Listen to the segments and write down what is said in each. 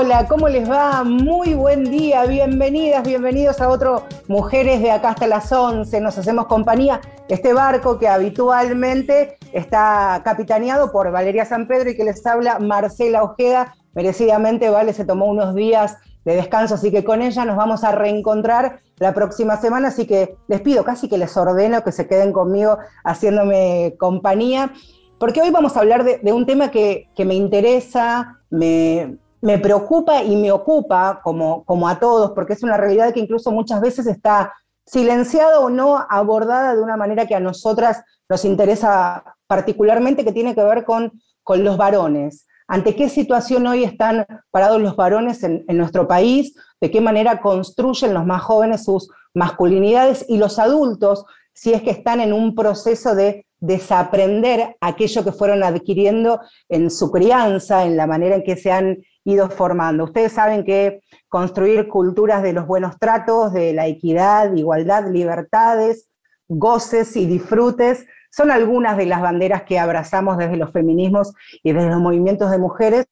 Hola, ¿cómo les va? Muy buen día, bienvenidas, bienvenidos a otro Mujeres de acá hasta las 11. Nos hacemos compañía. Este barco que habitualmente está capitaneado por Valeria San Pedro y que les habla Marcela Ojeda. Merecidamente, Vale se tomó unos días de descanso, así que con ella nos vamos a reencontrar la próxima semana, así que les pido casi que les ordeno que se queden conmigo haciéndome compañía, porque hoy vamos a hablar de, un tema que, que me interesa, me, me preocupa y me ocupa, como, como a todos, porque es una realidad que incluso muchas veces está silenciada o no abordada de una manera que a nosotras nos interesa particularmente, que tiene que ver con, con los varones. ¿Ante qué situación hoy están parados los varones en, en, nuestro país? ¿De qué manera construyen los más jóvenes sus masculinidades y los adultos, si es que están en un proceso de desaprender aquello que fueron adquiriendo en su crianza, en la manera en que se han ido formando. Ustedes saben que construir culturas de los buenos tratos, de la equidad, igualdad, libertades, goces y disfrutes son algunas de las banderas que abrazamos desde los feminismos y desde los movimientos de mujeres,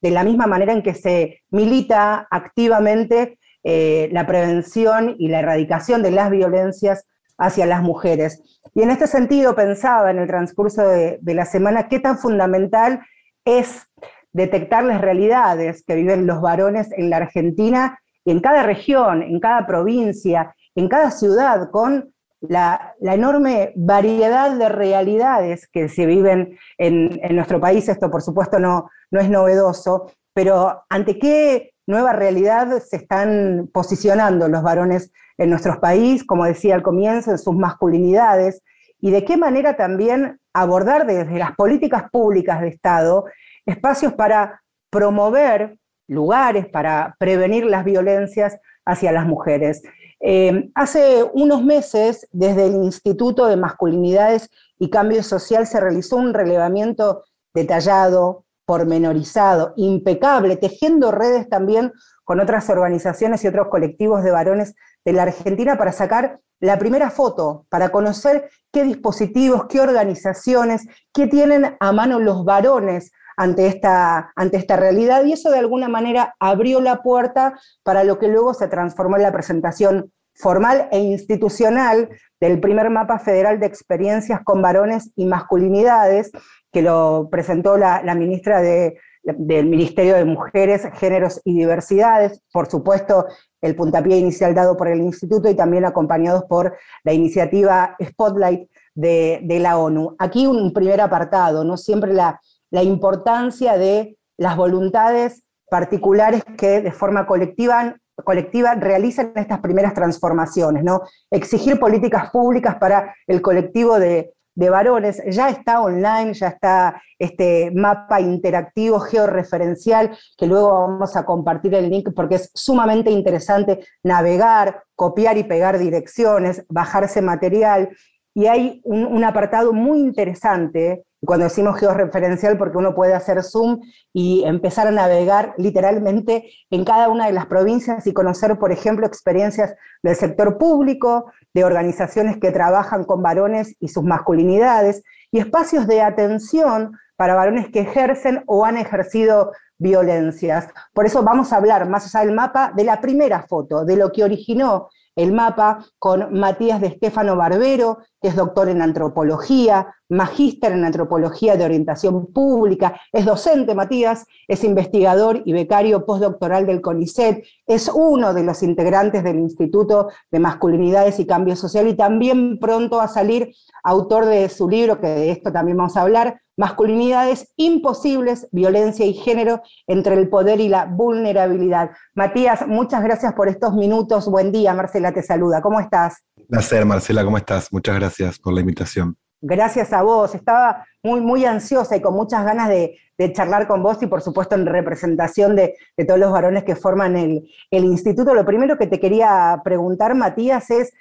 de la misma manera en que se milita activamente eh, la prevención y la erradicación de las violencias hacia las mujeres. Y en este sentido pensaba en el transcurso de, de la semana qué tan fundamental es detectar las realidades que viven los varones en la Argentina y en cada región, en cada provincia, en cada ciudad, con la, enorme variedad de realidades que se viven en, nuestro país. Esto, por supuesto, no, no es novedoso, pero ¿ante qué nueva realidad se están posicionando los varones en nuestro país, como decía al comienzo, en sus masculinidades? Y de qué manera también abordar desde las políticas públicas de Estado espacios para promover lugares para prevenir las violencias hacia las mujeres. Eh, hace unos meses, desde el Instituto de Masculinidades y Cambio Social, se realizó un relevamiento detallado, pormenorizado, impecable, tejiendo redes también con otras organizaciones y otros colectivos de varones de la Argentina para sacar la primera foto, para conocer qué dispositivos, qué organizaciones, qué tienen a mano los varones ante esta, ante esta realidad y eso de alguna manera abrió la puerta para lo que luego se transformó en la presentación formal e institucional del primer mapa federal de experiencias con varones y masculinidades, que lo presentó la, ministra del Ministerio de Mujeres, Géneros y Diversidades, por supuesto el puntapié inicial dado por el instituto y también acompañados por la iniciativa Spotlight de, de la ONU. Aquí un primer apartado, ¿no? Siempre la, la importancia de las voluntades particulares que de forma colectiva, colectiva realizan estas primeras transformaciones, ¿no? Exigir políticas públicas para el colectivo de, varones, ya está online, ya está este mapa interactivo georreferencial, que luego vamos a compartir el link porque es sumamente interesante navegar, copiar y pegar direcciones, bajarse material. Y hay un apartado muy interesante cuando decimos georreferencial, porque uno puede hacer zoom y empezar a navegar literalmente en cada una de las provincias y conocer, por ejemplo, experiencias del sector público, de organizaciones que trabajan con varones y sus masculinidades, y espacios de atención para varones que ejercen o han ejercido violencias. Por eso vamos a hablar, más allá del mapa, de la primera foto, de lo que originó el mapa con Matías de Estefano Barbero, que es doctor en antropología, magíster en antropología de orientación pública, es docente Matías, es investigador y becario postdoctoral del CONICET, es uno de los integrantes del Instituto de Masculinidades y Cambio Social y también pronto va a salir autor de su libro, que de esto también vamos a hablar, Masculinidades imposibles, violencia y género entre el poder y la vulnerabilidad. Matías, muchas gracias por estos minutos. Buen día, Marcela te saluda. ¿Cómo estás? Placer, Marcela, ¿cómo estás? Muchas gracias por la invitación. Gracias a vos. Estaba muy, muy ansiosa y con muchas ganas de, charlar con vos y por supuesto en representación de, todos los varones que forman el, el, instituto. Lo primero que te quería preguntar, Matías, es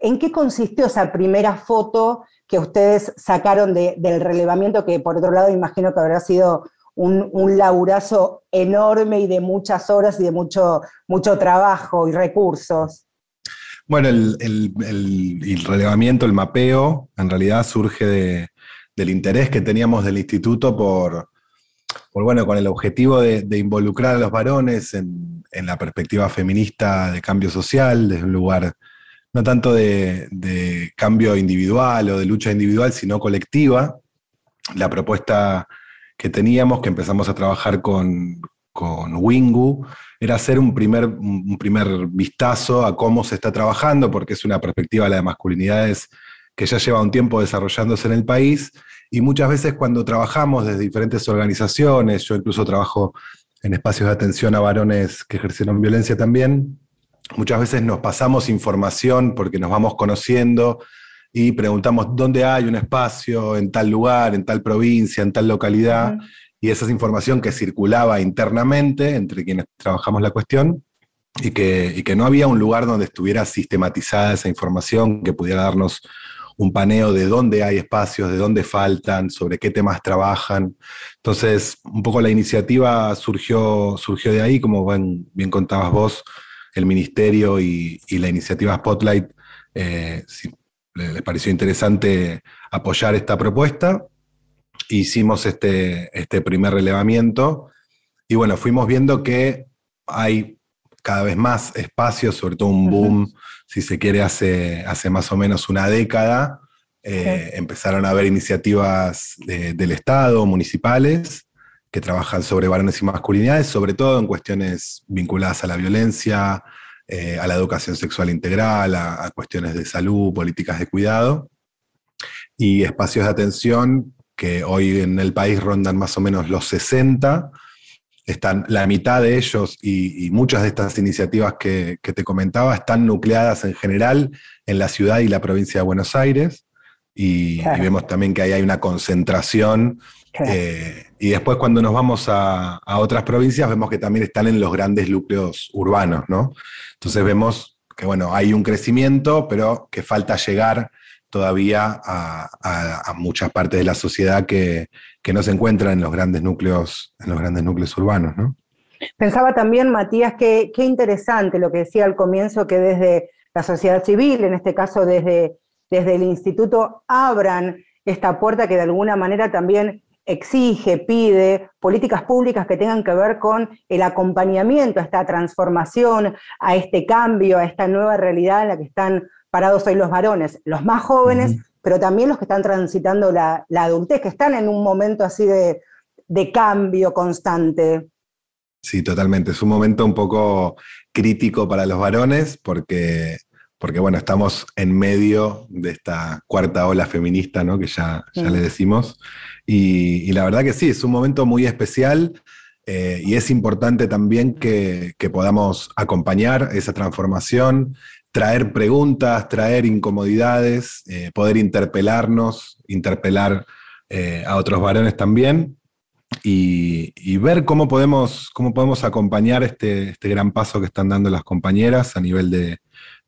¿en qué consistió esa primera foto que ustedes sacaron del relevamiento, que por otro lado imagino que habrá sido un, un, laburazo enorme y de muchas horas y de mucho, mucho trabajo y recursos. Bueno, el, relevamiento, el mapeo, en realidad surge del interés que teníamos del instituto por, bueno, con el objetivo de, involucrar a los varones en, la perspectiva feminista de cambio social, desde un lugar no tanto de, cambio individual o de lucha individual, sino colectiva. La propuesta que teníamos, que empezamos a trabajar con, con Wingu, era hacer un primer, un primer vistazo a cómo se está trabajando, porque es una perspectiva la de masculinidades que ya lleva un tiempo desarrollándose en el país, y muchas veces cuando trabajamos desde diferentes organizaciones, yo incluso trabajo en espacios de atención a varones que ejercieron violencia también, muchas veces nos pasamos información porque nos vamos conociendo y preguntamos dónde hay un espacio en tal lugar, en tal provincia, en tal localidad, y esa es información que circulaba internamente entre quienes trabajamos la cuestión y que, y que no había un lugar donde estuviera sistematizada esa información que pudiera darnos un paneo de dónde hay espacios, de dónde faltan, sobre qué temas trabajan. Entonces, un poco la iniciativa surgió, surgió de ahí, como bien, contabas vos, el ministerio y, la iniciativa Spotlight eh, les pareció interesante apoyar esta propuesta hicimos este, este primer relevamiento y bueno, fuimos viendo que hay cada vez más espacios, sobre todo un boom, si se quiere, hace, hace más o menos una década. Eh, empezaron a haber iniciativas del Estado, municipales, que trabajan sobre varones y masculinidades, sobre todo en cuestiones vinculadas a la violencia, eh, a la educación sexual integral, a, cuestiones de salud, políticas de cuidado, y espacios de atención que hoy en el país rondan más o menos los 60. Están, la mitad de ellos y, muchas de estas iniciativas que, te comentaba están nucleadas en general en la ciudad y la provincia de Buenos Aires. Y, vemos también que ahí hay una concentración. Eh, y después cuando nos vamos a, a, otras provincias vemos que también están en los grandes núcleos urbanos, ¿no? Entonces vemos que, bueno, hay un crecimiento, pero que falta llegar todavía a, muchas partes de la sociedad que, no se encuentran en los grandes núcleos, en los grandes núcleos urbanos, ¿no? Pensaba también, Matías, que qué interesante lo que decía al comienzo, que desde la sociedad civil, en este caso desde, desde el instituto, abran esta puerta que de alguna manera también exige, pide políticas públicas que tengan que ver con el acompañamiento a esta transformación, a este cambio, a esta nueva realidad en la que están parados hoy los varones, los más jóvenes, pero también los que están transitando la, adultez, que están en un momento así de, cambio constante. Sí, totalmente. Es un momento un poco crítico para los varones porque, porque bueno, estamos en medio de esta cuarta ola feminista, ¿no? Que ya, ya le decimos. Y, la verdad que sí, es un momento muy especial. Eh, y es importante también que, que, podamos acompañar esa transformación, traer preguntas, traer incomodidades, eh, poder interpelarnos, interpelar eh, a otros varones también y, ver cómo podemos, cómo podemos acompañar este, este, gran paso que están dando las compañeras a nivel de,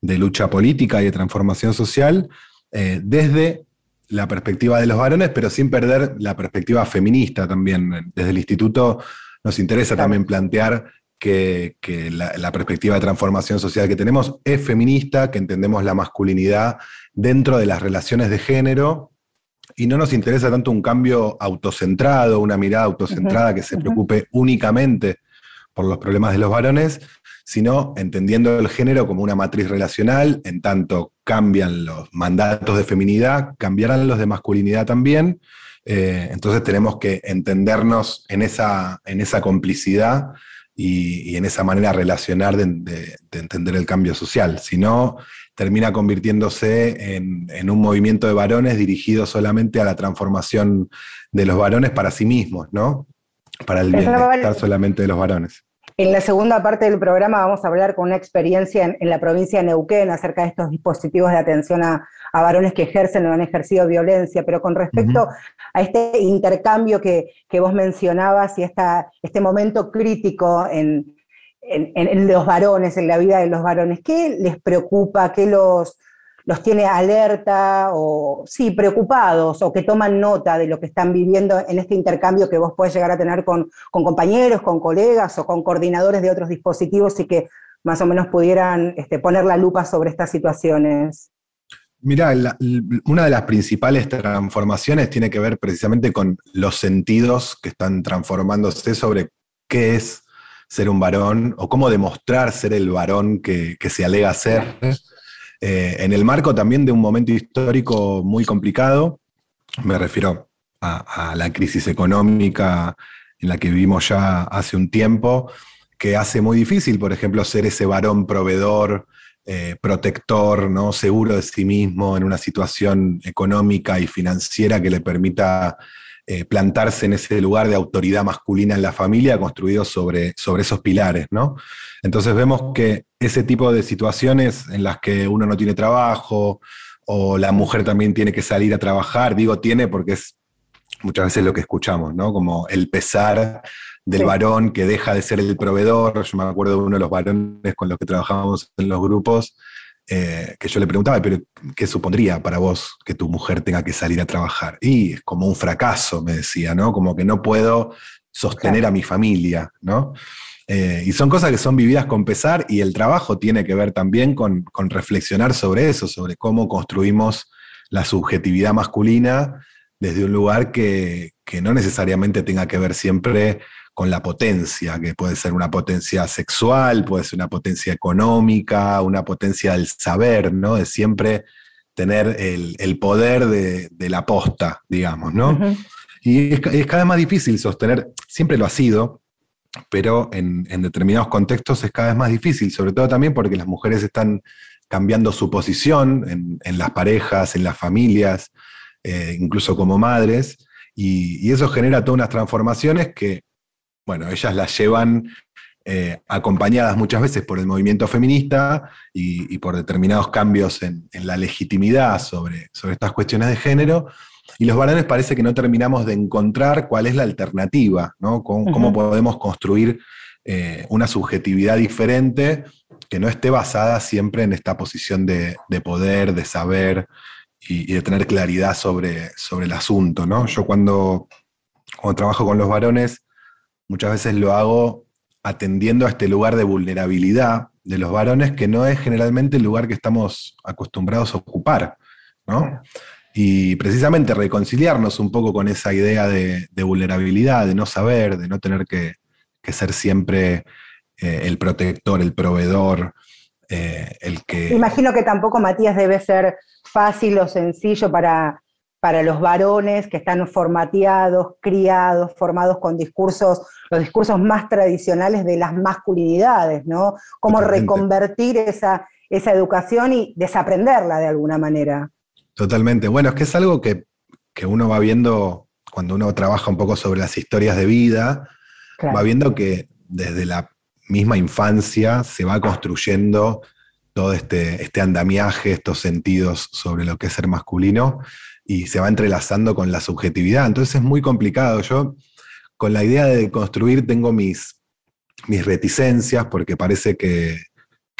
lucha política y de transformación social eh, desde la perspectiva de los varones, pero sin perder la perspectiva feminista también. Desde el instituto nos interesa también plantear que, la, perspectiva de transformación social que tenemos es feminista, que entendemos la masculinidad dentro de las relaciones de género y no nos interesa tanto un cambio autocentrado, una mirada autocentrada que se preocupe únicamente por los problemas de los varones, sino entendiendo el género como una matriz relacional, en tanto cambian los mandatos de feminidad, cambiarán los de masculinidad también. Eh, entonces tenemos que entendernos en esa, en esa complicidad y, en esa manera relacionar de, entender el cambio social. Si no, termina convirtiéndose en, un movimiento de varones dirigido solamente a la transformación de los varones para sí mismos, ¿no? Para el bienestar solamente de los varones. En la segunda parte del programa vamos a hablar con una experiencia en, la provincia de Neuquén acerca de estos dispositivos de atención a, varones que ejercen o han ejercido violencia, pero con respecto a este intercambio que, vos mencionabas y esta, este momento crítico en, los varones, en la vida de los varones, ¿qué les preocupa? ¿Qué los, los tiene alerta o, sí, preocupados o que toman nota de lo que están viviendo en este intercambio que vos podés llegar a tener con, compañeros, con colegas o con coordinadores de otros dispositivos y que más o menos pudieran este, poner la lupa sobre estas situaciones? Mirá, una de las principales transformaciones tiene que ver precisamente con los sentidos que están transformándose sobre qué es ser un varón o cómo demostrar ser el varón que, se alega ser. Eh, en el marco también de un momento histórico muy complicado, me refiero a, la crisis económica en la que vivimos ya hace un tiempo, que hace muy difícil, por ejemplo, ser ese varón proveedor, eh, protector, ¿no? seguro de sí mismo en una situación económica y financiera que le permita eh, plantarse en ese lugar de autoridad masculina en la familia construido sobre, sobre esos pilares. ¿no? Entonces vemos que ese tipo de situaciones en las que uno no tiene trabajo o la mujer también tiene que salir a trabajar, digo tiene porque es muchas veces lo que escuchamos, ¿no? Como el pesar del varón que deja de ser el proveedor. Yo me acuerdo de uno de los varones con los que trabajábamos en los grupos, eh, que yo le preguntaba, pero ¿qué supondría para vos que tu mujer tenga que salir a trabajar? Y es como un fracaso, me decía, ¿no? Como que no puedo sostener a mi familia, ¿no? Eh, y son cosas que son vividas con pesar y el trabajo tiene que ver también con, con reflexionar sobre eso, sobre cómo construimos la subjetividad masculina desde un lugar que, que, no necesariamente tenga que ver siempre con la potencia, que puede ser una potencia sexual, puede ser una potencia económica, una potencia del saber, ¿no? De siempre tener el, poder de, la posta, digamos, ¿no? Y es, cada vez más difícil sostener, siempre lo ha sido, pero en, determinados contextos es cada vez más difícil, sobre todo también porque las mujeres están cambiando su posición en, las parejas, en las familias, eh, incluso como madres, y, y, eso genera todas unas transformaciones que bueno, ellas las llevan eh, acompañadas muchas veces por el movimiento feminista y, por determinados cambios en, la legitimidad sobre, sobre, estas cuestiones de género. Y los varones parece que no terminamos de encontrar cuál es la alternativa, ¿no? Cómo, podemos construir eh, una subjetividad diferente que no esté basada siempre en esta posición de, poder, de saber y, de tener claridad sobre, sobre el asunto, ¿no? Yo cuando, cuando trabajo con los varones, muchas veces lo hago atendiendo a este lugar de vulnerabilidad de los varones, que no es generalmente el lugar que estamos acostumbrados a ocupar, ¿no? Y precisamente reconciliarnos un poco con esa idea de, vulnerabilidad, de no saber, de no tener que, ser siempre eh, el protector, el proveedor, eh, el que... Imagino que tampoco, Matías, debe ser fácil o sencillo para para los varones que están formateados, criados, formados con discursos, los discursos más tradicionales de las masculinidades, ¿no? Cómo reconvertir esa, esa educación y desaprenderla de alguna manera. Totalmente. Bueno, es que es algo que, uno va viendo cuando uno trabaja un poco sobre las historias de vida, va viendo que desde la misma infancia se va construyendo todo este, este andamiaje, estos sentidos sobre lo que es ser masculino y se va entrelazando con la subjetividad. Entonces es muy complicado. Yo con la idea de construir tengo mis, mis reticencias porque parece que,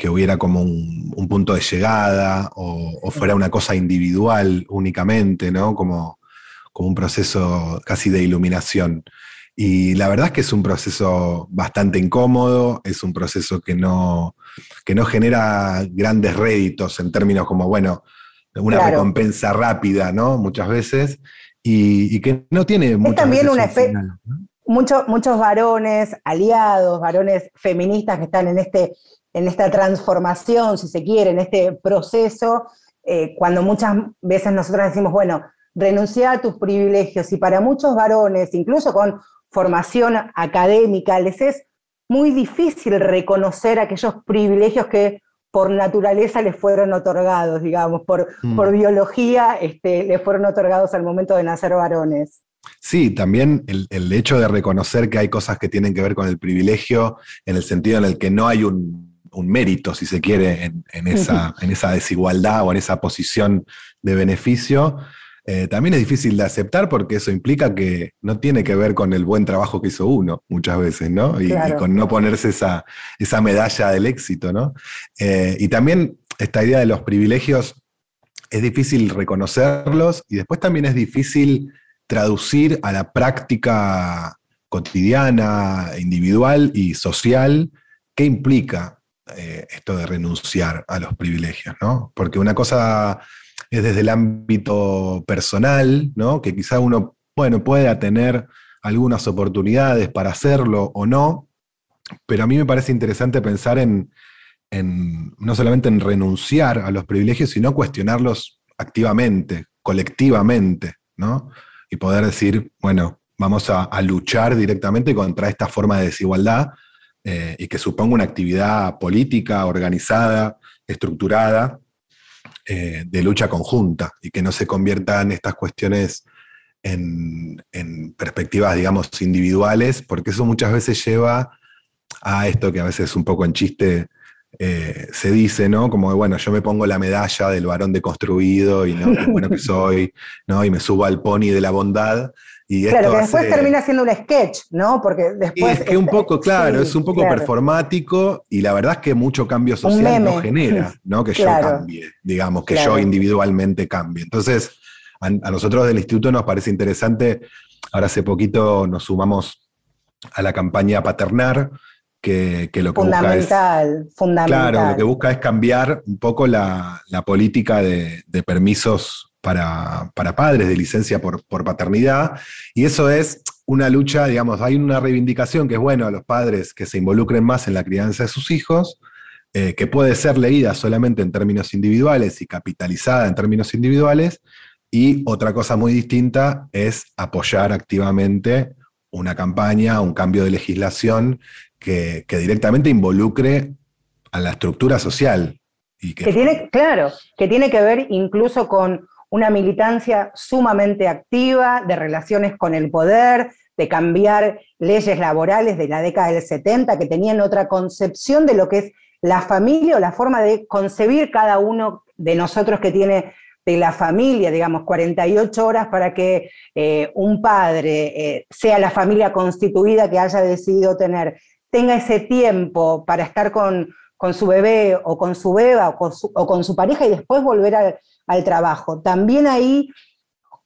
hubiera como un, punto de llegada o, fuera una cosa individual únicamente, ¿no? Como, como un proceso casi de iluminación. Y la verdad es que es un proceso bastante incómodo, es un proceso que no, que no genera grandes réditos en términos como, bueno, una recompensa rápida, ¿no? Muchas veces, y, que no tiene mucho. también un efecto. muchos varones aliados, varones feministas que están en, este, en esta transformación, si se quiere, en este proceso, eh, cuando muchas veces nosotros decimos, bueno, renuncia a tus privilegios, y para muchos varones, incluso con formación académica, les es muy difícil reconocer aquellos privilegios que por naturaleza les fueron otorgados, digamos, por, mm. por biología este, les fueron otorgados al momento de nacer varones. Sí, también el, hecho de reconocer que hay cosas que tienen que ver con el privilegio, en el sentido en el que no hay un, mérito, si se quiere, en, esa, en esa desigualdad o en esa posición de beneficio, eh, también es difícil de aceptar porque eso implica que no tiene que ver con el buen trabajo que hizo uno muchas veces, ¿no? Y, con no ponerse esa, esa, medalla del éxito, ¿no? Eh, y también esta idea de los privilegios es difícil reconocerlos y después también es difícil traducir a la práctica cotidiana, individual y social qué implica eh, esto de renunciar a los privilegios, ¿no? Porque una cosa es desde el ámbito personal, ¿no? Que quizá uno, bueno, pueda tener algunas oportunidades para hacerlo o no, pero a mí me parece interesante pensar en, no solamente en renunciar a los privilegios, sino cuestionarlos activamente, colectivamente, ¿no? Y poder decir, bueno, vamos a, luchar directamente contra esta forma de desigualdad eh, y que suponga una actividad política, organizada, estructurada, eh, de lucha conjunta y que no se conviertan estas cuestiones en, perspectivas, digamos, individuales, porque eso muchas veces lleva a esto que a veces un poco en chiste eh, se dice, ¿no? Como bueno, yo me pongo la medalla del varón deconstruido y no, bueno que soy, ¿no? Y me subo al pony de la bondad. Y claro, que después termina siendo un sketch, ¿no? Porque después. es que un poco, claro, es un poco performático y la verdad es que mucho cambio social no genera, ¿no? Que yo cambie, digamos, que yo individualmente cambie. Entonces, a, nosotros del instituto nos parece interesante. Ahora hace poquito nos sumamos a la campaña Paternar, que, lo que busca es. Fundamental. Claro, lo que busca es cambiar un poco la, política de, de permisos para, padres, de licencia por, paternidad, y eso es una lucha, digamos, hay una reivindicación que es bueno a los padres que se involucren más en la crianza de sus hijos, eh, que puede ser leída solamente en términos individuales y capitalizada en términos individuales, y otra cosa muy distinta es apoyar activamente una campaña, un cambio de legislación que, directamente involucre a la estructura social. Que tiene, claro, que tiene que ver incluso con una militancia sumamente activa de relaciones con el poder, de cambiar leyes laborales de la década del 70 que tenían otra concepción de lo que es la familia o la forma de concebir cada uno de nosotros que tiene de la familia, digamos, 48 horas para que eh, un padre eh, sea la familia constituida que haya decidido tener, tenga ese tiempo para estar con, su bebé o con su beba o con su, o con su pareja y después volver a, al trabajo. También ahí,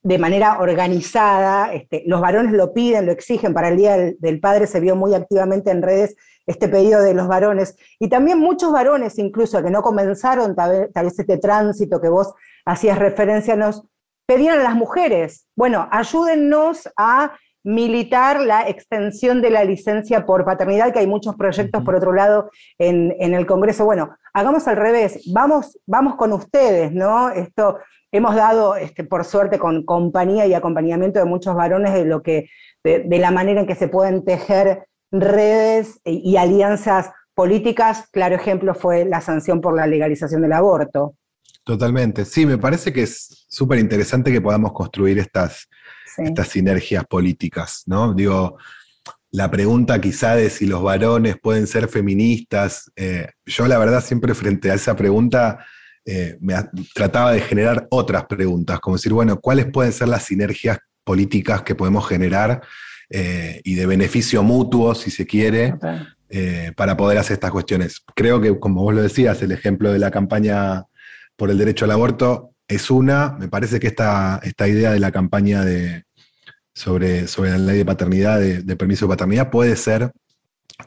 de manera organizada, este, los varones lo piden, lo exigen, para el Día del, Padre se vio muy activamente en redes este pedido de los varones, y también muchos varones incluso que no comenzaron tal vez, este tránsito que vos hacías referencia, nos pedían a las mujeres, bueno, ayúdennos a militar la extensión de la licencia por paternidad, que hay muchos proyectos, por otro lado, en, el Congreso. Bueno, hagamos al revés, vamos, vamos con ustedes, ¿no? Esto hemos dado, este, por suerte, con compañía y acompañamiento de muchos varones, de lo que, de, la manera en que se pueden tejer redes y alianzas políticas. Claro ejemplo fue la sanción por la legalización del aborto. Totalmente. Sí, me parece que es súper interesante que podamos construir estas estas sinergias políticas, ¿no? Digo, la pregunta quizá de si los varones pueden ser feministas, eh, yo la verdad siempre frente a esa pregunta eh, me trataba de generar otras preguntas, como decir, bueno, ¿cuáles pueden ser las sinergias políticas que podemos generar eh, y de beneficio mutuo, si se quiere, para poder hacer estas cuestiones? Creo que, como vos lo decías, el ejemplo de la campaña por el derecho al aborto es una, me parece que esta, esta idea de la campaña de, sobre, sobre la ley de paternidad, de, permiso de paternidad, puede ser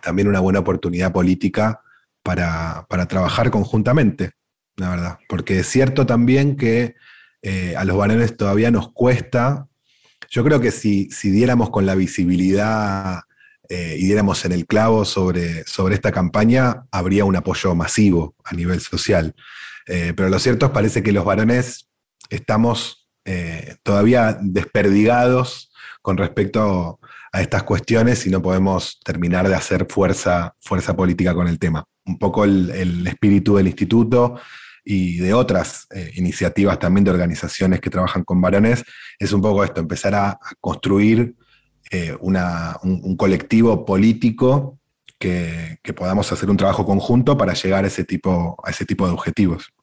también una buena oportunidad política para, trabajar conjuntamente, la verdad. Porque es cierto también que eh, a los varones todavía nos cuesta. Yo creo que si, si diéramos con la visibilidad eh, y diéramos en el clavo sobre, sobre esta campaña, habría un apoyo masivo a nivel social. Eh, pero lo cierto es parece que los varones estamos eh, todavía desperdigados con respecto a estas cuestiones y no podemos terminar de hacer fuerza, fuerza política con el tema. Un poco el, espíritu del instituto y de otras eh, iniciativas también de organizaciones que trabajan con varones es un poco esto, empezar a, construir un, colectivo político que, podamos hacer un trabajo conjunto para llegar a ese tipo, a ese tipo de objetivos.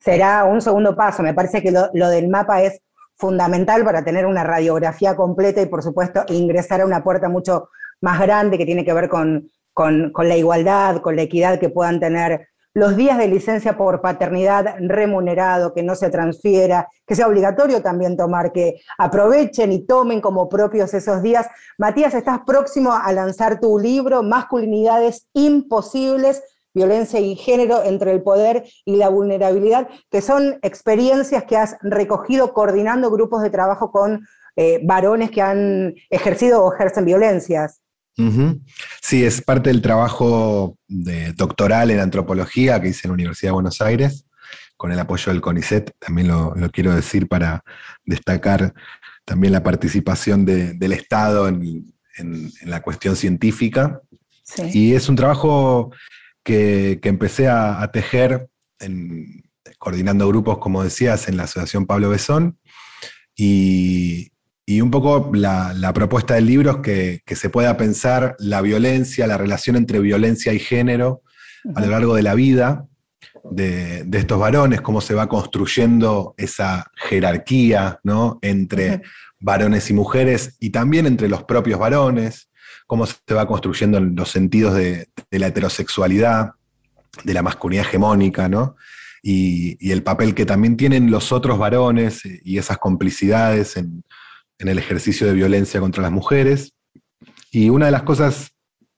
Será un segundo paso. Me parece que lo, del mapa es fundamental para tener una radiografía completa y, por supuesto, ingresar a una puerta mucho más grande que tiene que ver con, con, la igualdad, con la equidad que puedan tener los días de licencia por paternidad remunerado, que no se transfiera, que sea obligatorio también tomar, que aprovechen y tomen como propios esos días. Matías, estás próximo a lanzar tu libro, Masculinidades Imposibles, violencia y género, entre el poder y la vulnerabilidad, que son experiencias que has recogido coordinando grupos de trabajo con eh, varones que han ejercido o ejercen violencias. Sí, es parte del trabajo de doctoral en antropología que hice en la Universidad de Buenos Aires, con el apoyo del CONICET, también lo, quiero decir para destacar también la participación del Estado en, la cuestión científica. Y es un trabajo que, empecé a, tejer coordinando grupos, como decías, en la Asociación Pablo Besón. Y, y un poco la, propuesta del libro es que, se pueda pensar la violencia, la relación entre violencia y género a lo largo de la vida de, estos varones, cómo se va construyendo esa jerarquía ¿no? entre varones y mujeres y también entre los propios varones, cómo se va construyendo los sentidos de, la heterosexualidad, de la masculinidad hegemónica, ¿no? Y, y, el papel que también tienen los otros varones y esas complicidades en, en el ejercicio de violencia contra las mujeres. Y una de las cosas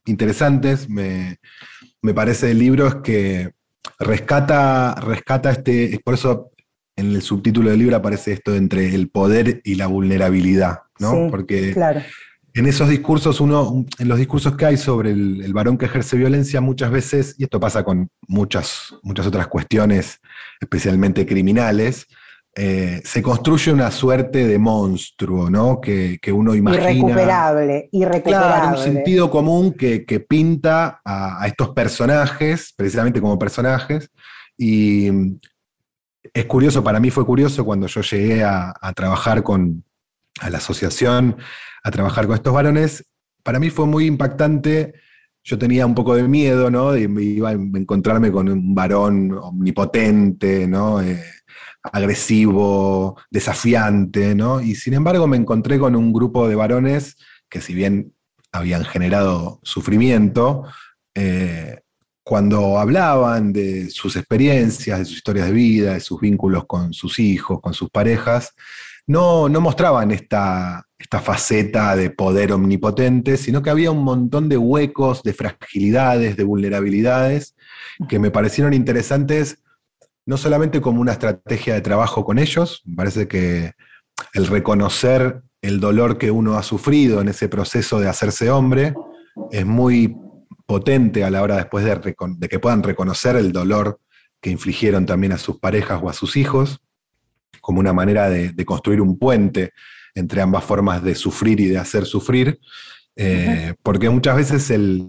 interesantes, me, parece, del libro es que rescata, rescata este, por eso en el subtítulo del libro aparece esto entre el poder y la vulnerabilidad, ¿no? Porque en esos discursos, uno, en los discursos que hay sobre el, el, varón que ejerce violencia, muchas veces, y esto pasa con muchas, muchas otras cuestiones, especialmente criminales, eh, se construye una suerte de monstruo, ¿no? Que, uno imagina. Irrecuperable, irrecuperable. Claro, un sentido común que, pinta a, estos personajes, precisamente como personajes. Y es curioso, para mí fue curioso cuando yo llegué a, trabajar con a la asociación, a trabajar con estos varones. Para mí fue muy impactante yo tenía un poco de miedo, ¿no? De, iba a encontrarme con un varón omnipotente, ¿no? Eh, agresivo, desafiante, ¿no? Y sin embargo me encontré con un grupo de varones que si bien habían generado sufrimiento, eh, cuando hablaban de sus experiencias, de sus historias de vida, de sus vínculos con sus hijos, con sus parejas, no, no mostraban esta, esta faceta de poder omnipotente, sino que había un montón de huecos, de fragilidades, de vulnerabilidades, que me parecieron interesantes no solamente como una estrategia de trabajo con ellos, me parece que el reconocer el dolor que uno ha sufrido en ese proceso de hacerse hombre es muy potente a la hora después de, que puedan reconocer el dolor que infligieron también a sus parejas o a sus hijos, como una manera de, construir un puente entre ambas formas de sufrir y de hacer sufrir, eh, porque muchas veces el,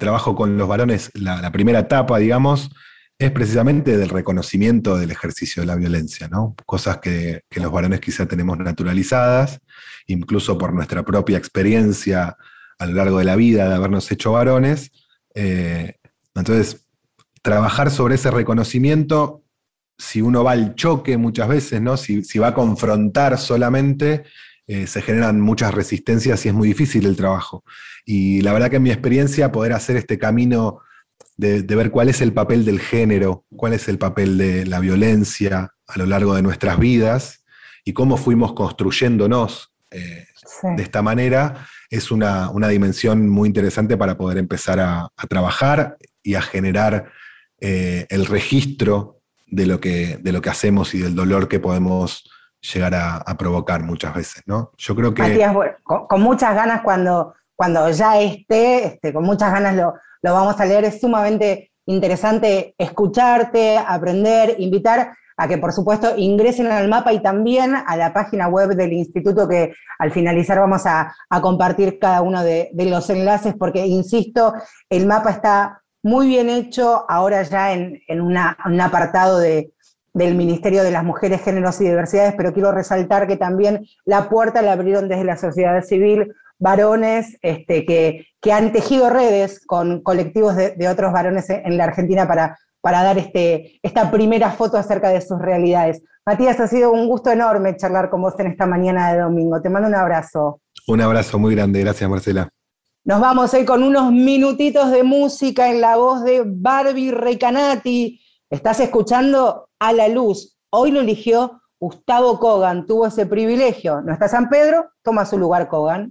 trabajo con los varones, la primera etapa, digamos, es precisamente del reconocimiento del ejercicio de la violencia, ¿no? Cosas que, los varones quizá tenemos naturalizadas, incluso por nuestra propia experiencia a lo largo de la vida de habernos hecho varones. Eh, entonces, trabajar sobre ese reconocimiento, si uno va al choque muchas veces, ¿no? Si, va a confrontar solamente, eh, se generan muchas resistencias y es muy difícil el trabajo. Y la verdad que en mi experiencia, poder hacer este camino de, ver cuál es el papel del género, cuál es el papel de la violencia a lo largo de nuestras vidas y cómo fuimos construyéndonos eh, de esta manera, es una, dimensión muy interesante para poder empezar a, trabajar y a generar eh, el registro de lo, que, de lo que hacemos y del dolor que podemos llegar a, provocar muchas veces, ¿no? Yo creo que... con, muchas ganas cuando, cuando ya esté, este, con muchas ganas lo, lo vamos a leer, es sumamente interesante escucharte, aprender, invitar a que por supuesto ingresen al mapa y también a la página web del instituto que al finalizar vamos a, compartir cada uno de, los enlaces porque, insisto, el mapa está muy bien hecho ahora ya en, un apartado del Ministerio de las Mujeres, Géneros y Diversidades, pero quiero resaltar que también la puerta la abrieron desde la sociedad civil varones este, que, han tejido redes con colectivos de, otros varones en la Argentina para, para dar este, esta primera foto acerca de sus realidades. Matías, ha sido un gusto enorme charlar con vos en esta mañana de domingo. Te mando un abrazo. Un abrazo muy grande, gracias Marcela. Nos vamos hoy con unos minutitos de música en la voz de Barbie Recanati. Estás escuchando A la Luz. Hoy lo eligió Gustavo Kogan, tuvo ese privilegio. ¿No está San Pedro? Toma su lugar Kogan.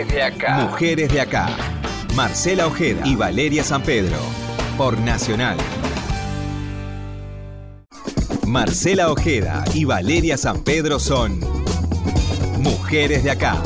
Mujeres de acá. Mujeres de acá. Marcela Ojeda y Valeria San Pedro. Por Nacional. Marcela Ojeda y Valeria San Pedro son Mujeres de acá.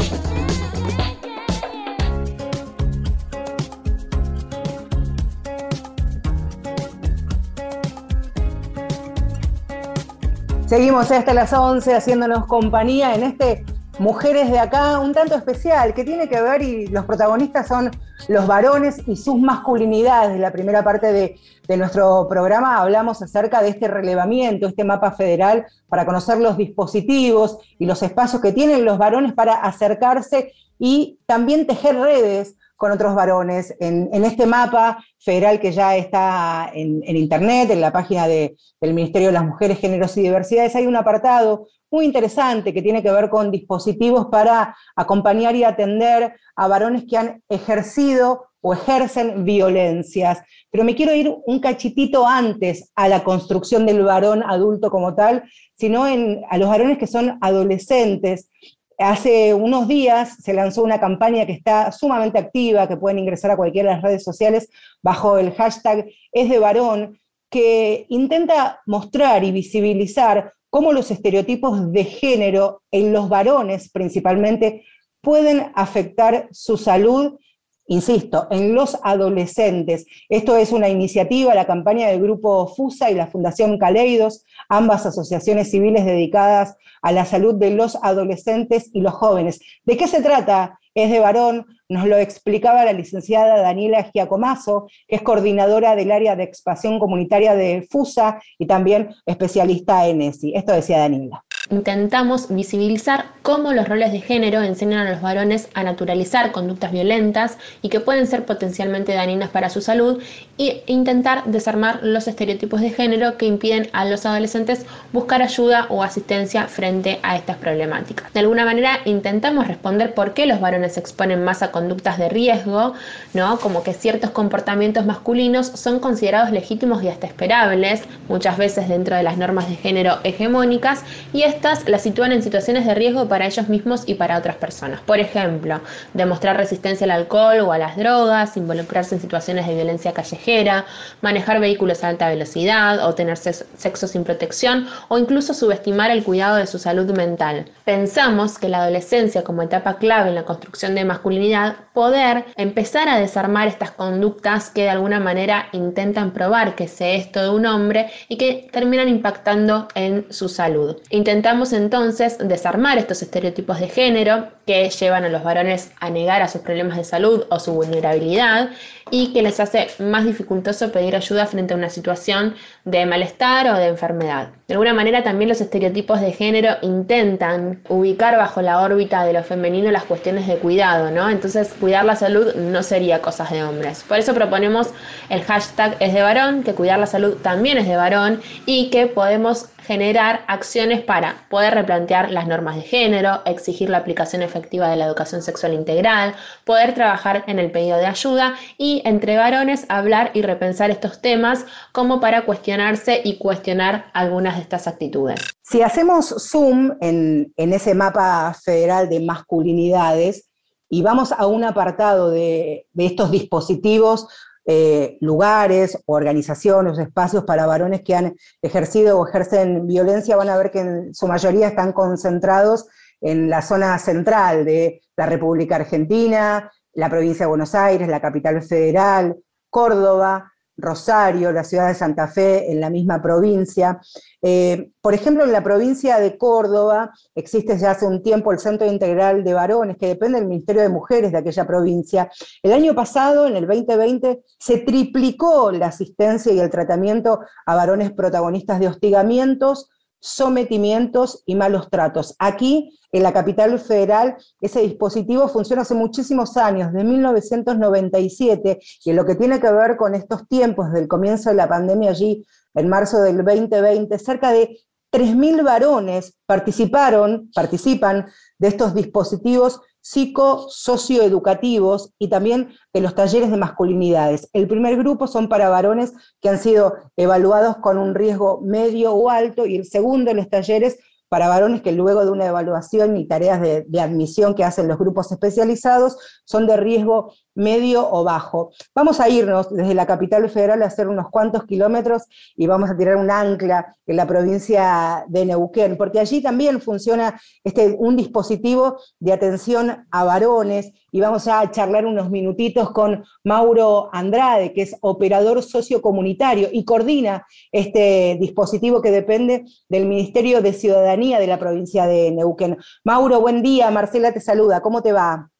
Seguimos hasta las 11 haciéndonos compañía en este mujeres de acá un tanto especial, que tiene que ver, y los protagonistas son los varones y sus masculinidades. En la primera parte de, nuestro programa hablamos acerca de este relevamiento, este mapa federal, para conocer los dispositivos y los espacios que tienen los varones para acercarse y también tejer redes con otros varones. En, este mapa federal que ya está en, internet, en la página del Ministerio de las Mujeres, Géneros y Diversidades, hay un apartado muy interesante que tiene que ver con dispositivos para acompañar y atender a varones que han ejercido o ejercen violencias. Pero me quiero ir un cachitito antes a la construcción del varón adulto como tal, sino en, a los varones que son adolescentes. Hace unos días se lanzó una campaña que está sumamente activa, que pueden ingresar a cualquiera de las redes sociales bajo el hashtag es de varón, que intenta mostrar y visibilizar cómo los estereotipos de género en los varones principalmente pueden afectar su salud, insisto, en los adolescentes. Esto es una iniciativa, la campaña del grupo FUSA y la Fundación Caleidos, ambas asociaciones civiles dedicadas a la salud de los adolescentes y los jóvenes. ¿De qué se trata? Es de varón, nos lo explicaba la licenciada Daniela Giacomazo, que es coordinadora del área de expansión comunitaria de FUSA y también especialista en ESI. Esto decía Daniela intentamos visibilizar cómo los roles de género enseñan a los varones a naturalizar conductas violentas y que pueden ser potencialmente dañinas para su salud e intentar desarmar los estereotipos de género que impiden a los adolescentes buscar ayuda o asistencia frente a estas problemáticas. De alguna manera intentamos responder por qué los varones se exponen más a conductas de riesgo, ¿no? Como que ciertos comportamientos masculinos son considerados legítimos y hasta esperables, muchas veces dentro de las normas de género hegemónicas y las sitúan en situaciones de riesgo para ellos mismos y para otras personas. Por ejemplo, demostrar resistencia al alcohol o a las drogas, involucrarse en situaciones de violencia callejera, manejar vehículos a alta velocidad o tener sexo sin protección o incluso subestimar el cuidado de su salud mental. Pensamos que la adolescencia como etapa clave en la construcción de masculinidad, poder empezar a desarmar estas conductas que de alguna manera intentan probar que se es todo un hombre y que terminan impactando en su salud. Intentamos entonces desarmar estos estereotipos de género que llevan a los varones a negar a sus problemas de salud o su vulnerabilidad y que les hace más dificultoso pedir ayuda frente a una situación de malestar o de enfermedad. De alguna manera también los estereotipos de género intentan ubicar bajo la órbita de lo femenino las cuestiones de cuidado, ¿no? Entonces cuidar la salud no sería cosas de hombres. Por eso proponemos el hashtag es de varón, que cuidar la salud también es de varón y que podemos generar acciones para poder replantear las normas de género, exigir la aplicación de la educación sexual integral, poder trabajar en el pedido de ayuda y entre varones hablar y repensar estos temas como para cuestionarse y cuestionar algunas de estas actitudes. Si hacemos zoom en, ese mapa federal de masculinidades y vamos a un apartado de, estos dispositivos, eh, lugares, organizaciones, espacios para varones que han ejercido o ejercen violencia, van a ver que en su mayoría están concentrados en la zona central de la República Argentina, la provincia de Buenos Aires, la capital federal, Córdoba, Rosario, la ciudad de Santa Fe, en la misma provincia. Eh, por ejemplo, en la provincia de Córdoba existe ya hace un tiempo el Centro Integral de Varones, que depende del Ministerio de Mujeres de aquella provincia. El año pasado, en el 2020, se triplicó la asistencia y el tratamiento a varones protagonistas de hostigamientos, sometimientos y malos tratos. Aquí, en la capital federal, ese dispositivo funciona hace muchísimos años, de 1997, y en lo que tiene que ver con estos tiempos del comienzo de la pandemia allí, en marzo del 2020, cerca de 3.000 varones participaron, participan de estos dispositivos psicosocioeducativos y también de los talleres de masculinidades. El primer grupo son para varones que han sido evaluados con un riesgo medio o alto y el segundo de los talleres para varones que luego de una evaluación y tareas de, admisión que hacen los grupos especializados son de riesgo medio o bajo. Vamos a irnos desde la capital federal a hacer unos cuantos kilómetros y vamos a tirar un ancla en la provincia de Neuquén, porque allí también funciona este, un dispositivo de atención a varones y vamos a charlar unos minutitos con Mauro Andrade, que es operador sociocomunitario y coordina este dispositivo que depende del Ministerio de Ciudadanía de la provincia de Neuquén. Mauro, buen día, Marcela te saluda, ¿cómo te va?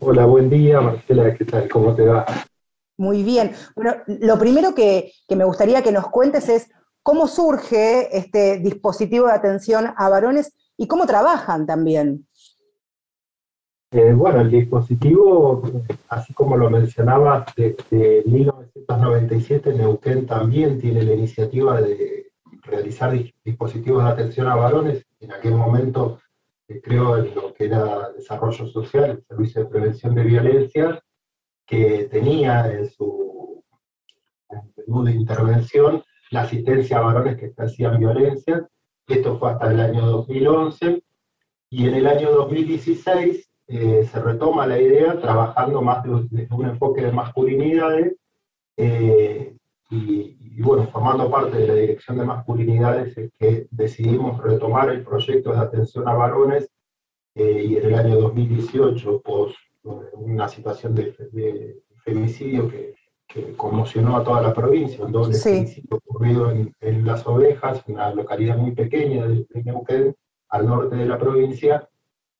Hola, buen día, Marcela, ¿qué tal? ¿Cómo te va? Muy bien. Bueno, lo primero que, me gustaría que nos cuentes es cómo surge este dispositivo de atención a varones y cómo trabajan también. Eh, bueno, el dispositivo, así como lo mencionaba, desde 1997 Neuquén también tiene la iniciativa de realizar dispositivos de atención a varones. En aquel momento creo en lo que era desarrollo social, el servicio de prevención de violencia, que tenía en su menú de intervención la asistencia a varones que ejercían violencia. Esto fue hasta el año 2011. Y en el año 2016 eh, se retoma la idea trabajando más desde un enfoque de masculinidades eh, y, y, bueno, formando parte de la dirección de masculinidades es que decidimos retomar el proyecto de atención a varones eh, y en el año 2018, pues una situación de, femicidio que, que, conmocionó a toda la provincia, un doble femicidio ocurrido en, en, Las Ovejas, una localidad muy pequeña de, Neuquén, al norte de la provincia,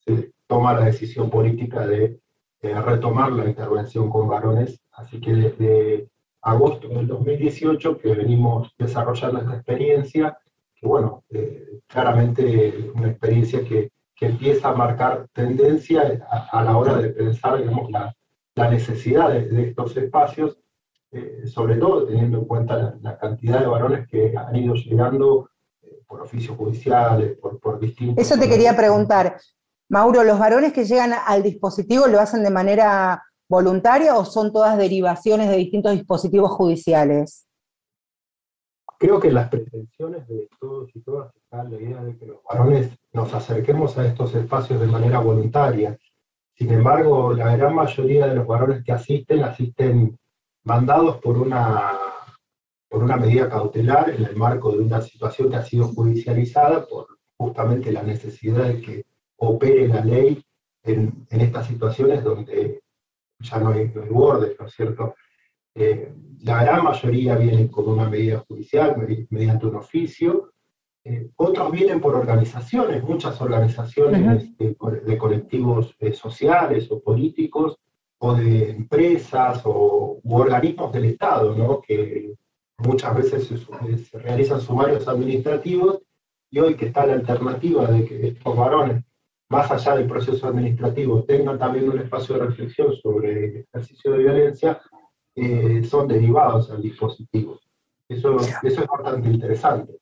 se toma la decisión política de retomar la intervención con varones, así que desde agosto del 2018 que venimos desarrollando esta experiencia, que bueno, eh, claramente una experiencia que, que, empieza a marcar tendencia a, la hora de pensar, digamos, la, la necesidad de, estos espacios, eh, sobre todo teniendo en cuenta la, cantidad de varones que han ido llegando eh, por oficios judiciales, por, por distintos... Eso te quería preguntar. Mauro, ¿los varones que llegan al dispositivo lo hacen de manera voluntaria o son todas derivaciones de distintos dispositivos judiciales? Creo que las pretensiones de todos y todas está la idea de que los varones nos acerquemos a estos espacios de manera voluntaria. Sin embargo, la gran mayoría de los varones que asisten, asisten mandados por una, por una medida cautelar en el marco de una situación que ha sido judicializada por justamente la necesidad de que opere la ley en, en estas situaciones donde ya no hay, bordes, ¿no es cierto? Eh, la gran mayoría vienen con una medida judicial, mediante un oficio, eh, otros vienen por organizaciones, muchas organizaciones de, colectivos eh, sociales o políticos, o de empresas o u organismos del Estado, ¿no? que muchas veces se, realizan sumarios administrativos, y hoy que está la alternativa de que estos varones más allá del proceso administrativo, tengan también un espacio de reflexión sobre el ejercicio de violencia, eh, son derivados al dispositivo. Eso, eso es bastante interesante.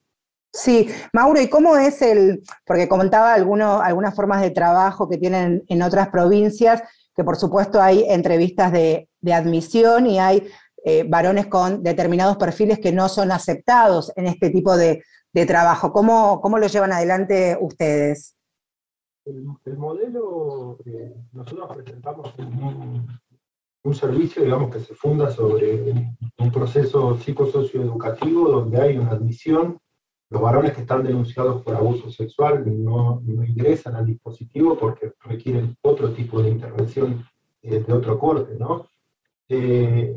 Sí, Mauro, ¿y cómo es el, porque comentaba algunas formas de trabajo que tienen en otras provincias, que por supuesto hay entrevistas de, admisión y hay eh, varones con determinados perfiles que no son aceptados en este tipo de, trabajo. ¿Cómo, ¿Cómo, lo llevan adelante ustedes? El, modelo, eh, nosotros presentamos un, un, servicio, digamos, que se funda sobre un proceso psicosocioeducativo donde hay una admisión los varones que están denunciados por abuso sexual no, ingresan al dispositivo porque requieren otro tipo de intervención eh, de otro corte, ¿no? Eh,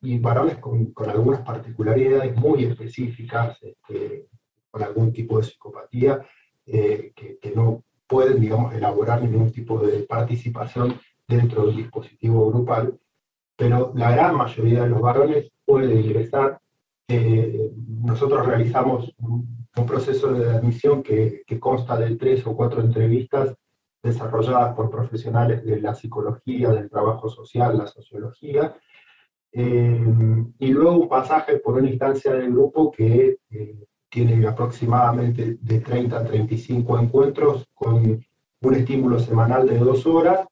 y varones con, algunas particularidades muy específicas, este, con algún tipo de psicopatía, eh, que, que, no pueden, digamos, elaborar ningún tipo de participación dentro del dispositivo grupal, pero la gran mayoría de los varones puede ingresar. Nosotros realizamos un, proceso de admisión que, consta de tres o cuatro entrevistas desarrolladas por profesionales de la psicología, del trabajo social, la sociología, eh, y luego un pasaje por una instancia del grupo que eh, tiene aproximadamente de 30 a 35 encuentros con un estímulo semanal de dos horas,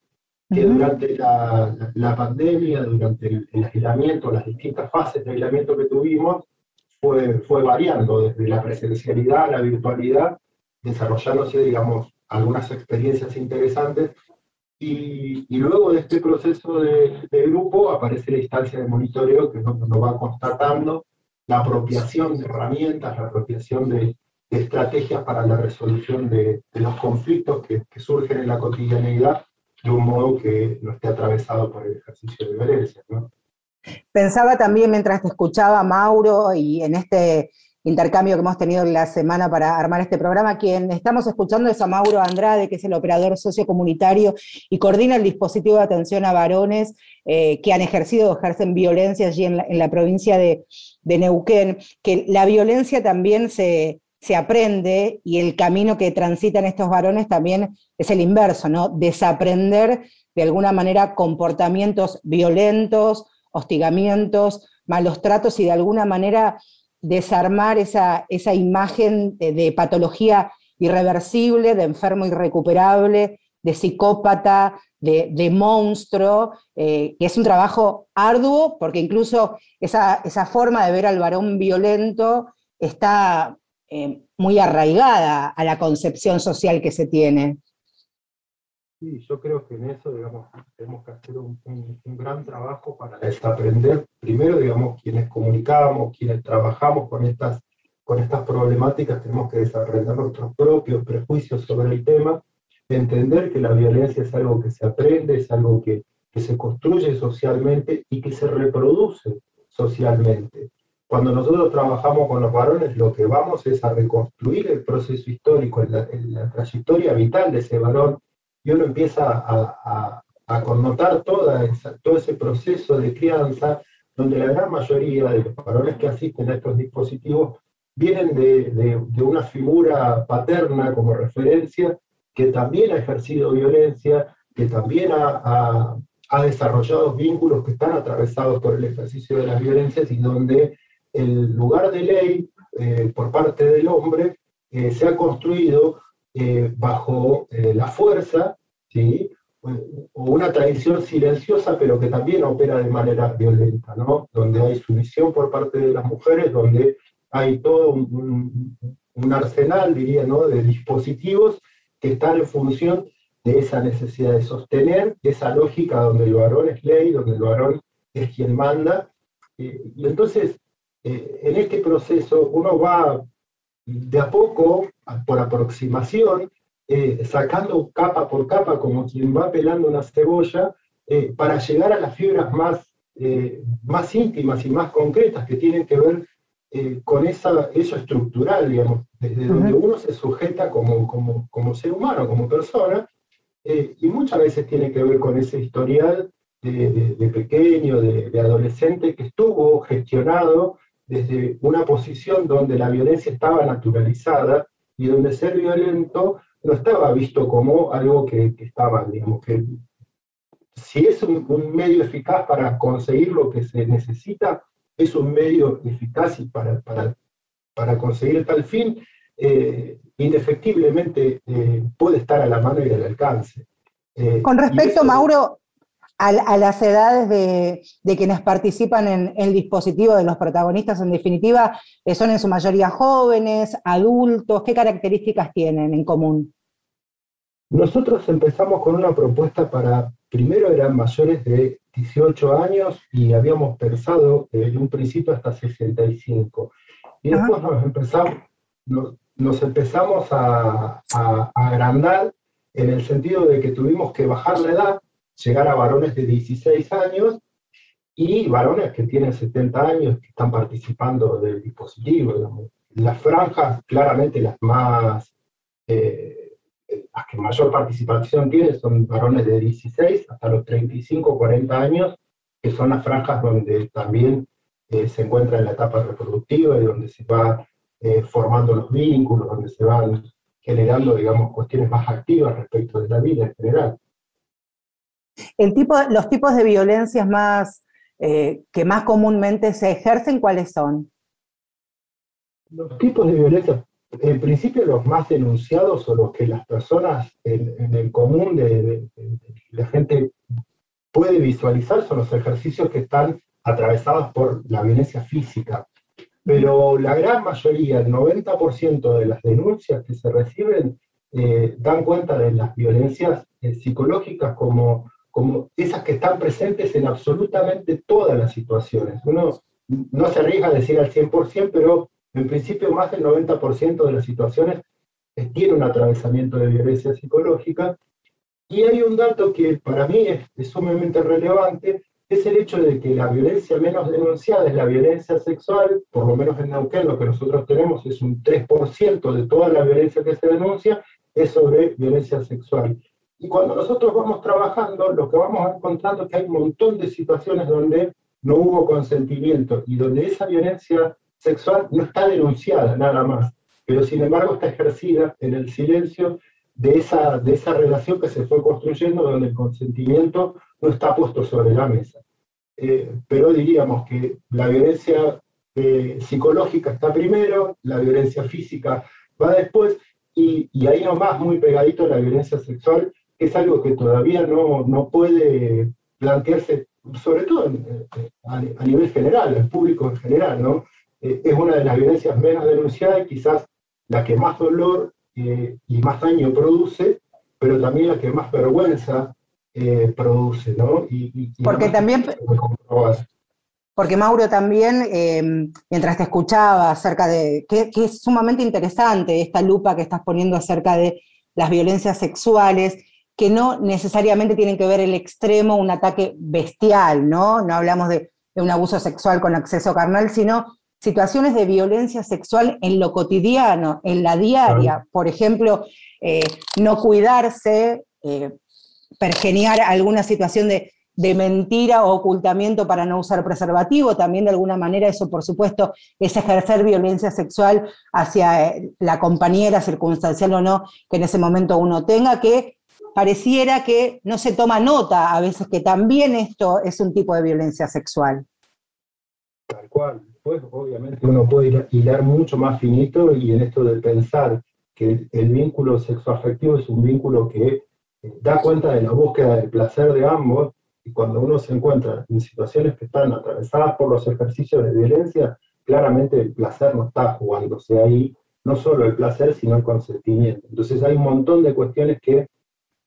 que durante la, pandemia, durante el, el, aislamiento, las distintas fases de aislamiento que tuvimos, fue, fue variando desde la presencialidad a la virtualidad, desarrollándose, digamos, algunas experiencias interesantes. Y, y luego de este proceso de, de, grupo aparece la instancia de monitoreo que nos, va constatando la apropiación de herramientas, la apropiación de, estrategias para la resolución de, los conflictos que, surgen en la cotidianeidad de un modo que no esté atravesado por el ejercicio de violencia. Pensaba también mientras te escuchaba Mauro y en este intercambio que hemos tenido la semana para armar este programa, quien estamos escuchando es a Mauro Andrade, que es el operador sociocomunitario y coordina el dispositivo de atención a varones eh, que han ejercido o ejercen violencia allí en la, provincia de, Neuquén, que la violencia también se, se aprende y el camino que transitan estos varones también es el inverso, ¿no? Desaprender de alguna manera comportamientos violentos hostigamientos, malos tratos y de alguna manera desarmar esa, esa imagen de, patología irreversible, de enfermo irrecuperable, de psicópata, de, monstruo, eh, que es un trabajo arduo, porque incluso esa, esa, forma de ver al varón violento está eh, muy arraigada a la concepción social que se tiene. Sí, yo creo que en eso, digamos, tenemos que hacer un, gran trabajo para desaprender, primero, digamos, quienes comunicamos, quienes trabajamos con estas, con estas problemáticas, tenemos que desaprender nuestros propios prejuicios sobre el tema, entender que la violencia es algo que se aprende, es algo que, que se construye socialmente y que se reproduce socialmente. Cuando nosotros trabajamos con los varones, lo que vamos es a reconstruir el proceso histórico, la, la trayectoria vital de ese varón, y uno empieza a, connotar toda todo ese proceso de crianza, donde la gran mayoría de los varones que asisten a estos dispositivos vienen de, una figura paterna como referencia, que también ha ejercido violencia, que también ha, desarrollado vínculos que están atravesados por el ejercicio de las violencias y donde el lugar de ley eh, por parte del hombre eh, se ha construido eh, bajo la fuerza, ¿sí? o una tradición silenciosa, pero que también opera de manera violenta, ¿no? donde hay sumisión por parte de las mujeres, donde hay todo un, arsenal, diría, ¿no? de dispositivos que están en función de esa necesidad de sostener esa lógica donde el varón es ley, donde el varón es quien manda. y entonces, eh, en este proceso uno va de a poco, por aproximación, eh, sacando capa por capa, como quien va pelando una cebolla, eh, para llegar a las fibras más, eh, más íntimas y más concretas que tienen que ver con esa, eso estructural, digamos, desde donde uno se sujeta como, como, como ser humano, como persona, y muchas veces tiene que ver con ese historial de, pequeño, de, de, adolescente que estuvo gestionado desde una posición donde la violencia estaba naturalizada y donde ser violento no estaba visto como algo que, estaba, digamos, que si es un, medio eficaz para conseguir lo que se necesita, es un medio eficaz y para, para, para conseguir tal fin, eh, indefectiblemente eh, puede estar a la mano y al alcance. Con respecto, Mauro, a, las edades de, quienes participan en el dispositivo de los protagonistas, en definitiva, son en su mayoría jóvenes, adultos, ¿qué características tienen en común? Nosotros empezamos con una propuesta para, primero eran mayores de 18 años y habíamos pensado en un principio hasta 65. Y después nos empezamos, nos, empezamos a, agrandar en el sentido de que tuvimos que bajar la edad, llegar a varones de 16 años y varones que tienen 70 años que están participando del dispositivo. Las franjas, claramente las más... Eh, las que mayor participación tienen son varones de 16 hasta los 35 40 años, que son las franjas donde también eh, se encuentra en la etapa reproductiva y donde se va eh, formando los vínculos, donde se van generando, digamos, cuestiones más activas respecto de la vida en general. El tipo, los tipos de violencias más, eh, que más comúnmente se ejercen, ¿cuáles son? Los tipos de violencia en principio los más denunciados o los que las personas en, el común de, la gente puede visualizar son los ejercicios que están atravesados por la violencia física. Pero la gran mayoría, el 90% de las denuncias que se reciben, eh, dan cuenta de las violencias eh, psicológicas como, como esas que están presentes en absolutamente todas las situaciones. Uno no se arriesga a decir al 100%, pero en principio, más del 90% de las situaciones tiene un atravesamiento de violencia psicológica. Y hay un dato que para mí es, sumamente relevante, es el hecho de que la violencia menos denunciada es la violencia sexual, por lo menos en Neuquén lo que nosotros tenemos es un 3% de toda la violencia que se denuncia es sobre violencia sexual. Y cuando nosotros vamos trabajando, lo que vamos encontrando es que hay un montón de situaciones donde no hubo consentimiento y donde esa violencia sexual no está denunciada nada más, pero sin embargo está ejercida en el silencio de esa, de esa relación que se fue construyendo donde el consentimiento no está puesto sobre la mesa. Eh, pero diríamos que la violencia eh, psicológica está primero, la violencia física va después, y, y, ahí nomás muy pegadito la violencia sexual, que es algo que todavía no, no puede plantearse, sobre todo a, nivel general, al público en general, ¿no? Eh, es una de las violencias menos denunciadas y quizás la que más dolor eh, y más daño produce, pero también la que más vergüenza eh, produce, ¿no? Y, porque también... Porque Mauro también, mientras te escuchaba acerca de, que, que, es sumamente interesante esta lupa que estás poniendo acerca de las violencias sexuales, que no necesariamente tienen que ver el extremo, un ataque bestial, ¿no? No hablamos de, de un abuso sexual con acceso carnal, sino situaciones de violencia sexual en lo cotidiano, en la diaria, por ejemplo, eh, no cuidarse, eh, pergeniar alguna situación de, mentira o ocultamiento para no usar preservativo, también de alguna manera eso por supuesto es ejercer violencia sexual hacia eh, la compañera, circunstancial o no, que en ese momento uno tenga, que pareciera que no se toma nota a veces que también esto es un tipo de violencia sexual. Tal cual, después obviamente uno puede hilar mucho más finito y en esto de pensar que el, vínculo sexoafectivo es un vínculo que eh, da cuenta de la búsqueda del placer de ambos y cuando uno se encuentra en situaciones que están atravesadas por los ejercicios de violencia, claramente el placer no está jugándose ahí, no solo el placer, sino el consentimiento. Entonces hay un montón de cuestiones que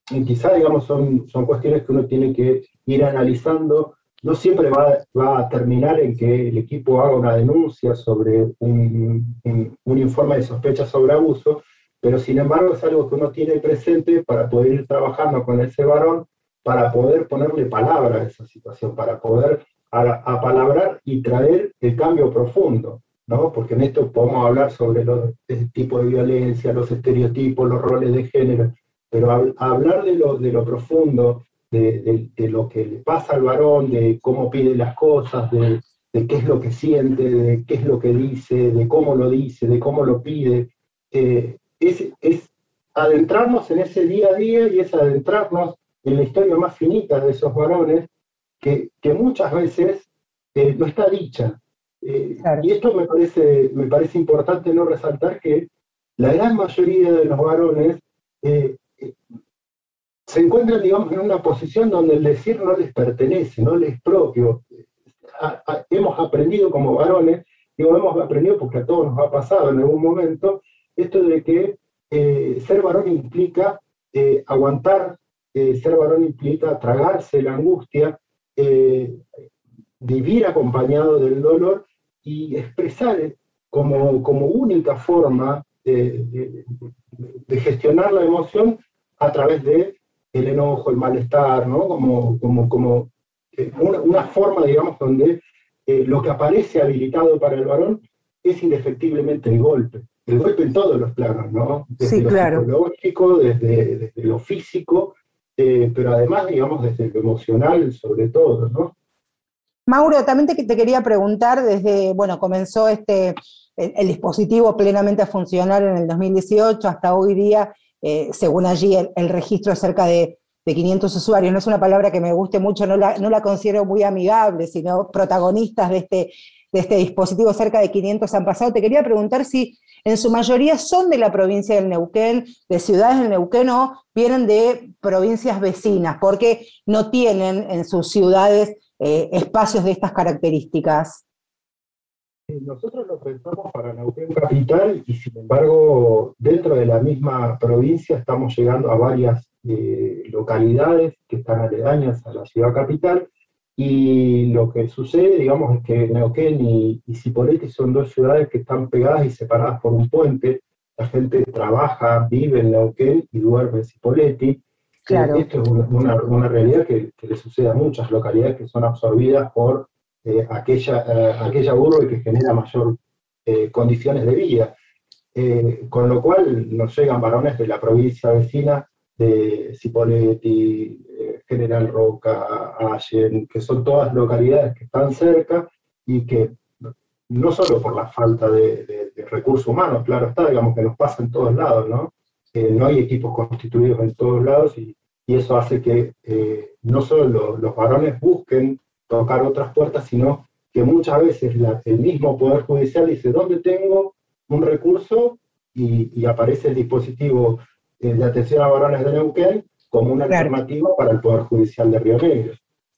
quizá, digamos, son, son cuestiones que uno tiene que ir analizando no siempre va, a terminar en que el equipo haga una denuncia sobre un, informe de sospecha sobre abuso, pero sin embargo es algo que uno tiene presente para poder ir trabajando con ese varón, para poder ponerle palabra a esa situación, para poder apalabrar y traer el cambio profundo, ¿no? Porque en esto podemos hablar sobre los tipos de violencia, los estereotipos, los roles de género, pero hablar de lo, de lo profundo, de, lo que le pasa al varón, de cómo pide las cosas, de, qué es lo que siente, de qué es lo que dice, de cómo lo dice, de cómo lo pide. Eh, es, adentrarnos en ese día a día y es adentrarnos en la historia más finita de esos varones que, muchas veces eh, no está dicha. Eh, y esto me parece, me parece importante no resaltar que la gran mayoría de los varones se encuentran, digamos, en una posición donde el decir no les pertenece, no les es propio. hemos aprendido como varones, digo, hemos aprendido porque a todos nos ha pasado en algún momento, esto de que eh, ser varón implica aguantar, ser varón implica tragarse la angustia, vivir acompañado del dolor y expresar como, como única forma de, gestionar la emoción a través de el enojo, el malestar, ¿no? Como, como, como eh, una, forma, digamos, donde eh, lo que aparece habilitado para el varón es indefectiblemente el golpe. El golpe en todos los planos, ¿no? Desde lo psicológico, desde, lo físico, eh, pero además, digamos, desde lo emocional sobre todo, ¿no? Mauro, también te, te quería preguntar, desde, bueno, comenzó este el, dispositivo plenamente funcional en el 2018 hasta hoy día, eh, según allí el, registro es cerca de, 500 usuarios. No es una palabra que me guste mucho, no la, no la considero muy amigable, sino protagonistas de este, de este dispositivo, cerca de 500 han pasado. Te quería preguntar si en su mayoría son de la provincia del Neuquén, de ciudades del Neuquén o vienen de provincias vecinas, porque no tienen en sus ciudades eh, espacios de estas características. Nosotros lo pensamos para Neuquén Capital y sin embargo dentro de la misma provincia estamos llegando a varias eh, localidades que están aledañas a la ciudad capital y lo que sucede, digamos, es que Neuquén y, y Cipolletti son dos ciudades que están pegadas y separadas por un puente. La gente trabaja, vive en Neuquén y duerme en Cipolletti. Claro. Esto es una, realidad que, que, le sucede a muchas localidades que son absorbidas por eh, aquella, eh, aquella urbe que genera mayor eh, condiciones de vida. con lo cual nos llegan varones de la provincia vecina de Cipolletti, General Roca, Allen, que son todas localidades que están cerca y que no solo por la falta de, recursos humanos, claro está, digamos que nos pasa en todos lados, ¿no? no hay equipos constituidos en todos lados y, eso hace que no solo los varones busquen tocar otras puertas, sino que muchas veces el mismo Poder Judicial dice, ¿dónde tengo un recurso? Y, aparece el dispositivo eh, de atención a varones de Neuquén como una alternativa para el Poder Judicial de Río Negro.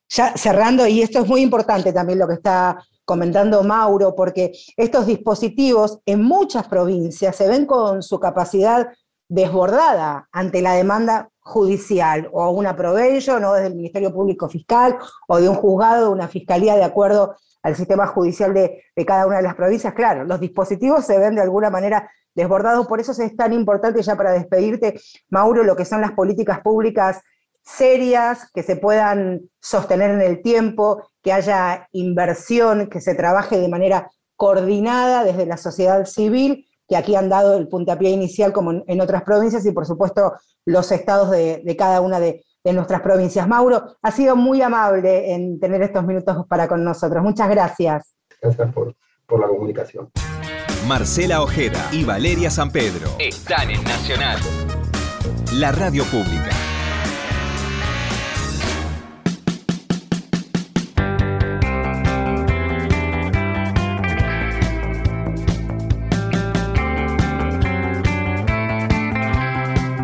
Ya cerrando, y esto es muy importante también lo que está comentando Mauro, porque estos dispositivos en muchas provincias se ven con su capacidad desbordada ante la demanda judicial o una probation o desde el Ministerio Público Fiscal o de un juzgado, de una fiscalía de acuerdo al sistema judicial de, cada una de las provincias. Claro, los dispositivos se ven de alguna manera desbordados, por eso es tan importante ya para despedirte, Mauro, lo que son las políticas públicas serias, que se puedan sostener en el tiempo, que haya inversión, que se trabaje de manera coordinada desde la sociedad civil que aquí han dado el puntapié inicial como en, otras provincias y por supuesto los estados de, cada una de, nuestras provincias. Mauro, ha sido muy amable en tener estos minutos para con nosotros. Muchas gracias. Gracias por, por la comunicación. Marcela Ojeda y Valeria San Pedro están en Nacional, la radio pública.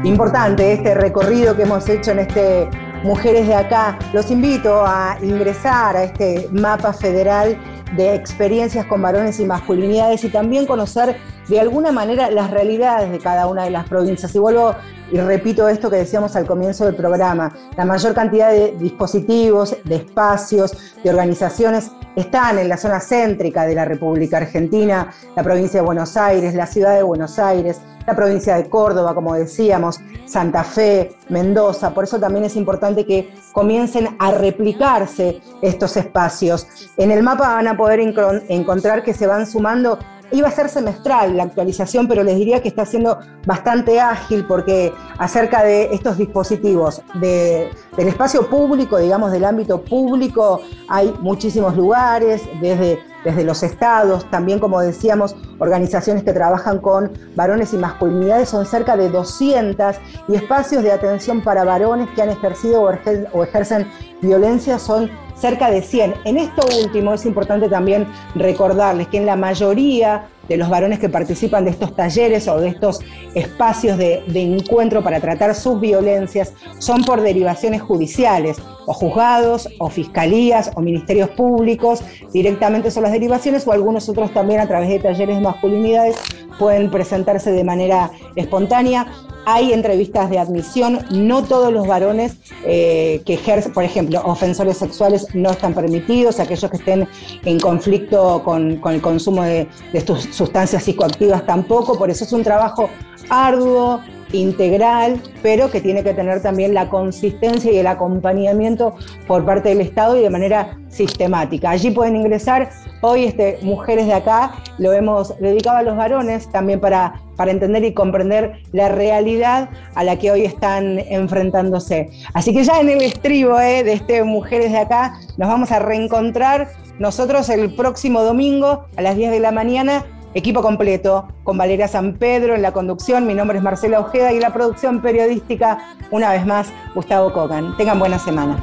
Importante este recorrido que hemos hecho en este Mujeres de Acá. Los invito a ingresar a este mapa federal de experiencias con varones y masculinidades y también conocer de alguna manera las realidades de cada una de las provincias. Y vuelvo y repito esto que decíamos al comienzo del programa, la mayor cantidad de dispositivos, de espacios, de organizaciones están en la zona céntrica de la República Argentina, la provincia de Buenos Aires, la ciudad de Buenos Aires, la provincia de Córdoba, como decíamos, Santa Fe, Mendoza. Por eso también es importante que comiencen a replicarse estos espacios. En el mapa van a poder encontrar que se van sumando Iba a ser semestral la actualización, pero les diría que está siendo bastante ágil porque acerca de estos dispositivos del espacio público, digamos del ámbito público, hay muchísimos lugares, desde, desde los estados, también como decíamos, organizaciones que trabajan con varones y masculinidades, son cerca de 200 y espacios de atención para varones que han ejercido o ejercen violencia son cerca de 100. En esto último es importante también recordarles que en la mayoría de los varones que participan de estos talleres o de estos espacios de, encuentro para tratar sus violencias son por derivaciones judiciales, o juzgados, o fiscalías, o ministerios públicos, directamente son las derivaciones, o algunos otros también a través de talleres de masculinidades pueden presentarse de manera espontánea. Hay entrevistas de admisión, no todos los varones eh, que ejercen, por ejemplo, ofensores sexuales no están permitidos, aquellos que estén en conflicto con, el consumo de, de sustancias psicoactivas tampoco, por eso es un trabajo arduo, integral, pero que tiene que tener también la consistencia y el acompañamiento por parte del Estado y de manera sistemática. Allí pueden ingresar, hoy este, Mujeres de Acá lo hemos dedicado a los varones también para, para entender y comprender la realidad a la que hoy están enfrentándose. Así que ya en el estribo eh, de este Mujeres de Acá nos vamos a reencontrar nosotros el próximo domingo a las 10 de la mañana Equipo completo, con Valeria San Pedro en la conducción, mi nombre es Marcela Ojeda y la producción periodística, una vez más, Gustavo Kogan. Tengan buena semana.